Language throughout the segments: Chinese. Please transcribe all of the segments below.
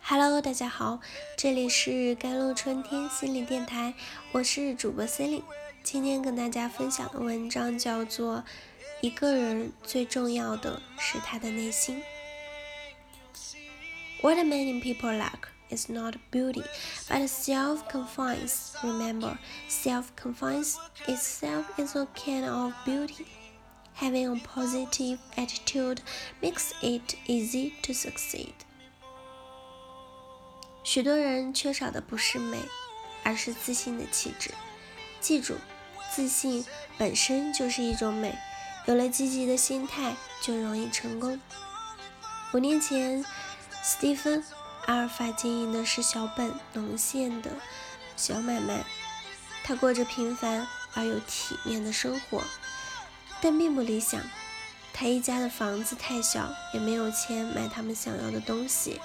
Hello，大家好，这里是甘露春天心理电台，我是主播 c e l i n e 今天跟大家分享的文章叫做《一个人最重要的是他的内心》。What many people lack is not beauty, but self-confidence. Remember, self-confidence itself is a kind of beauty. Having a positive attitude makes it easy to succeed. 许多人缺少的不是美，而是自信的气质。记住，自信本身就是一种美。有了积极的心态，就容易成功。五年前，斯蒂芬·阿尔法经营的是小本农线的小买卖，他过着平凡而又体面的生活，但并不理想。他一家的房子太小，也没有钱买他们想要的东西。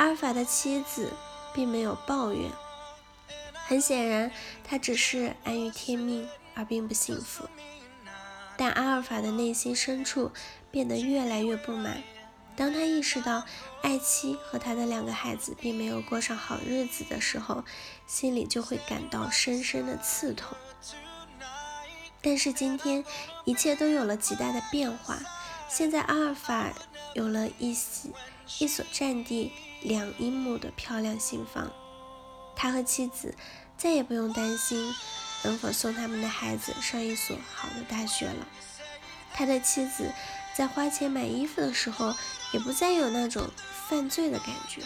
阿尔法的妻子并没有抱怨，很显然，他只是安于天命而并不幸福。但阿尔法的内心深处变得越来越不满。当他意识到爱妻和他的两个孩子并没有过上好日子的时候，心里就会感到深深的刺痛。但是今天，一切都有了极大的变化。现在，阿尔法有了一喜一所占地。两英亩的漂亮新房，他和妻子再也不用担心能否送他们的孩子上一所好的大学了。他的妻子在花钱买衣服的时候，也不再有那种犯罪的感觉。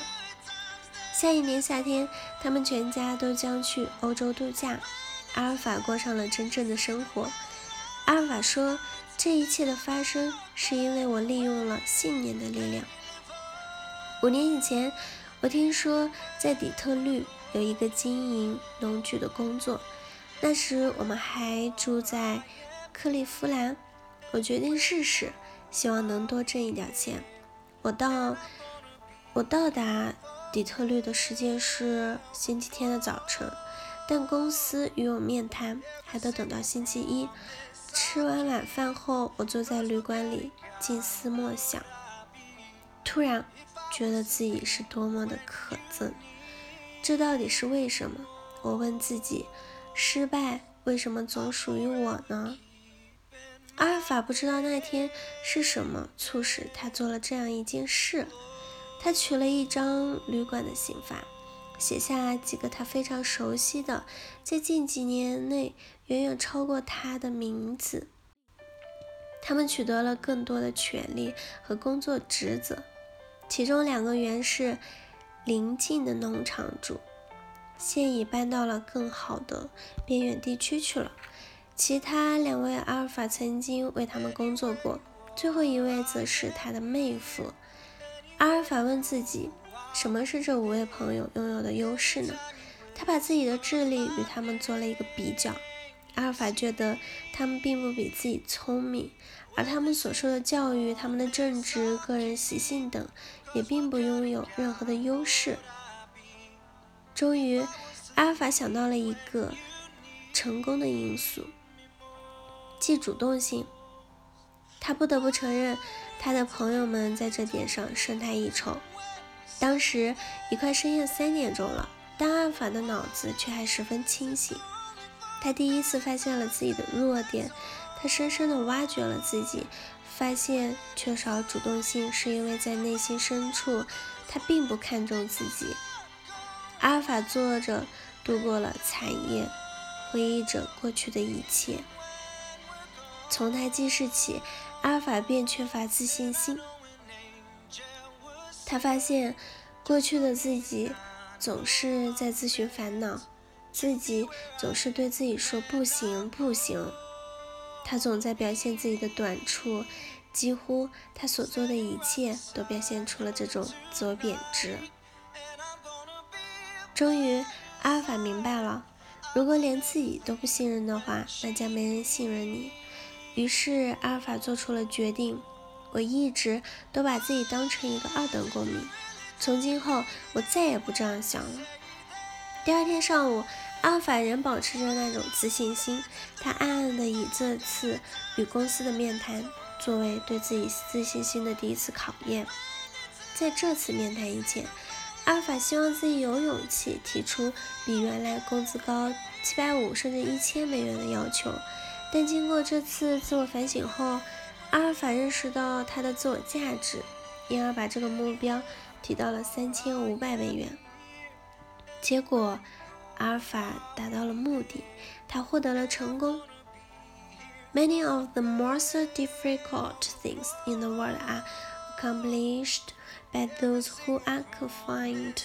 下一年夏天，他们全家都将去欧洲度假。阿尔法过上了真正的生活。阿尔法说：“这一切的发生，是因为我利用了信念的力量。”五年以前，我听说在底特律有一个经营农具的工作。那时我们还住在克利夫兰。我决定试试，希望能多挣一点钱。我到我到达底特律的时间是星期天的早晨，但公司与我面谈还得等到星期一。吃完晚饭后，我坐在旅馆里静思默想。突然。觉得自己是多么的可憎，这到底是为什么？我问自己，失败为什么总属于我呢？阿尔法不知道那天是什么促使他做了这样一件事。他取了一张旅馆的刑法，写下几个他非常熟悉的，在近几年内远远超过他的名字。他们取得了更多的权利和工作职责。其中两个原是邻近的农场主，现已搬到了更好的边远地区去了。其他两位阿尔法曾经为他们工作过，最后一位则是他的妹夫。阿尔法问自己，什么是这五位朋友拥有的优势呢？他把自己的智力与他们做了一个比较。阿尔法觉得他们并不比自己聪明，而他们所受的教育、他们的正直、个人习性等，也并不拥有任何的优势。终于，阿尔法想到了一个成功的因素，即主动性。他不得不承认，他的朋友们在这点上胜他一筹。当时已快深夜三点钟了，但阿尔法的脑子却还十分清醒。他第一次发现了自己的弱点，他深深地挖掘了自己，发现缺少主动性是因为在内心深处，他并不看重自己。阿尔法坐着度过了惨夜，回忆着过去的一切。从他记事起，阿尔法便缺乏自信心。他发现过去的自己总是在自寻烦恼。自己总是对自己说不行不行，他总在表现自己的短处，几乎他所做的一切都表现出了这种自我贬值。终于，阿尔法明白了，如果连自己都不信任的话，那将没人信任你。于是，阿尔法做出了决定：我一直都把自己当成一个二等公民，从今后我再也不这样想了。第二天上午。阿尔法仍保持着那种自信心，他暗暗地以这次与公司的面谈作为对自己自信心的第一次考验。在这次面谈以前，阿尔法希望自己有勇气提出比原来工资高七百五甚至一千美元的要求，但经过这次自我反省后，阿尔法认识到他的自我价值，因而把这个目标提到了三千五百美元。结果，阿尔法达到了目的，他获得了成功。Many of the most difficult things in the world are accomplished by those who are confined.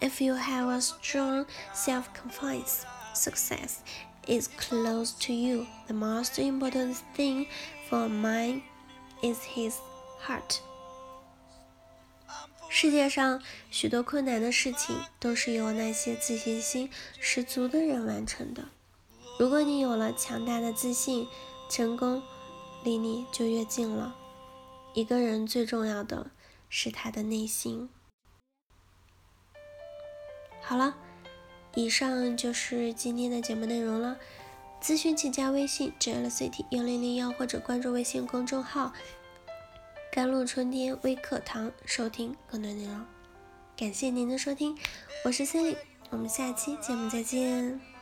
If you have a strong self-confidence, success is close to you. The most important thing for a man is his heart. 世界上许多困难的事情都是由那些自信心十足的人完成的。如果你有了强大的自信，成功离你就越近了。一个人最重要的是他的内心。好了，以上就是今天的节目内容了。咨询请加微信 j l c t 幺零零幺或者关注微信公众号“甘露春天微课堂”收听更多内容。感谢您的收听，我是 Cindy，我们下期节目再见。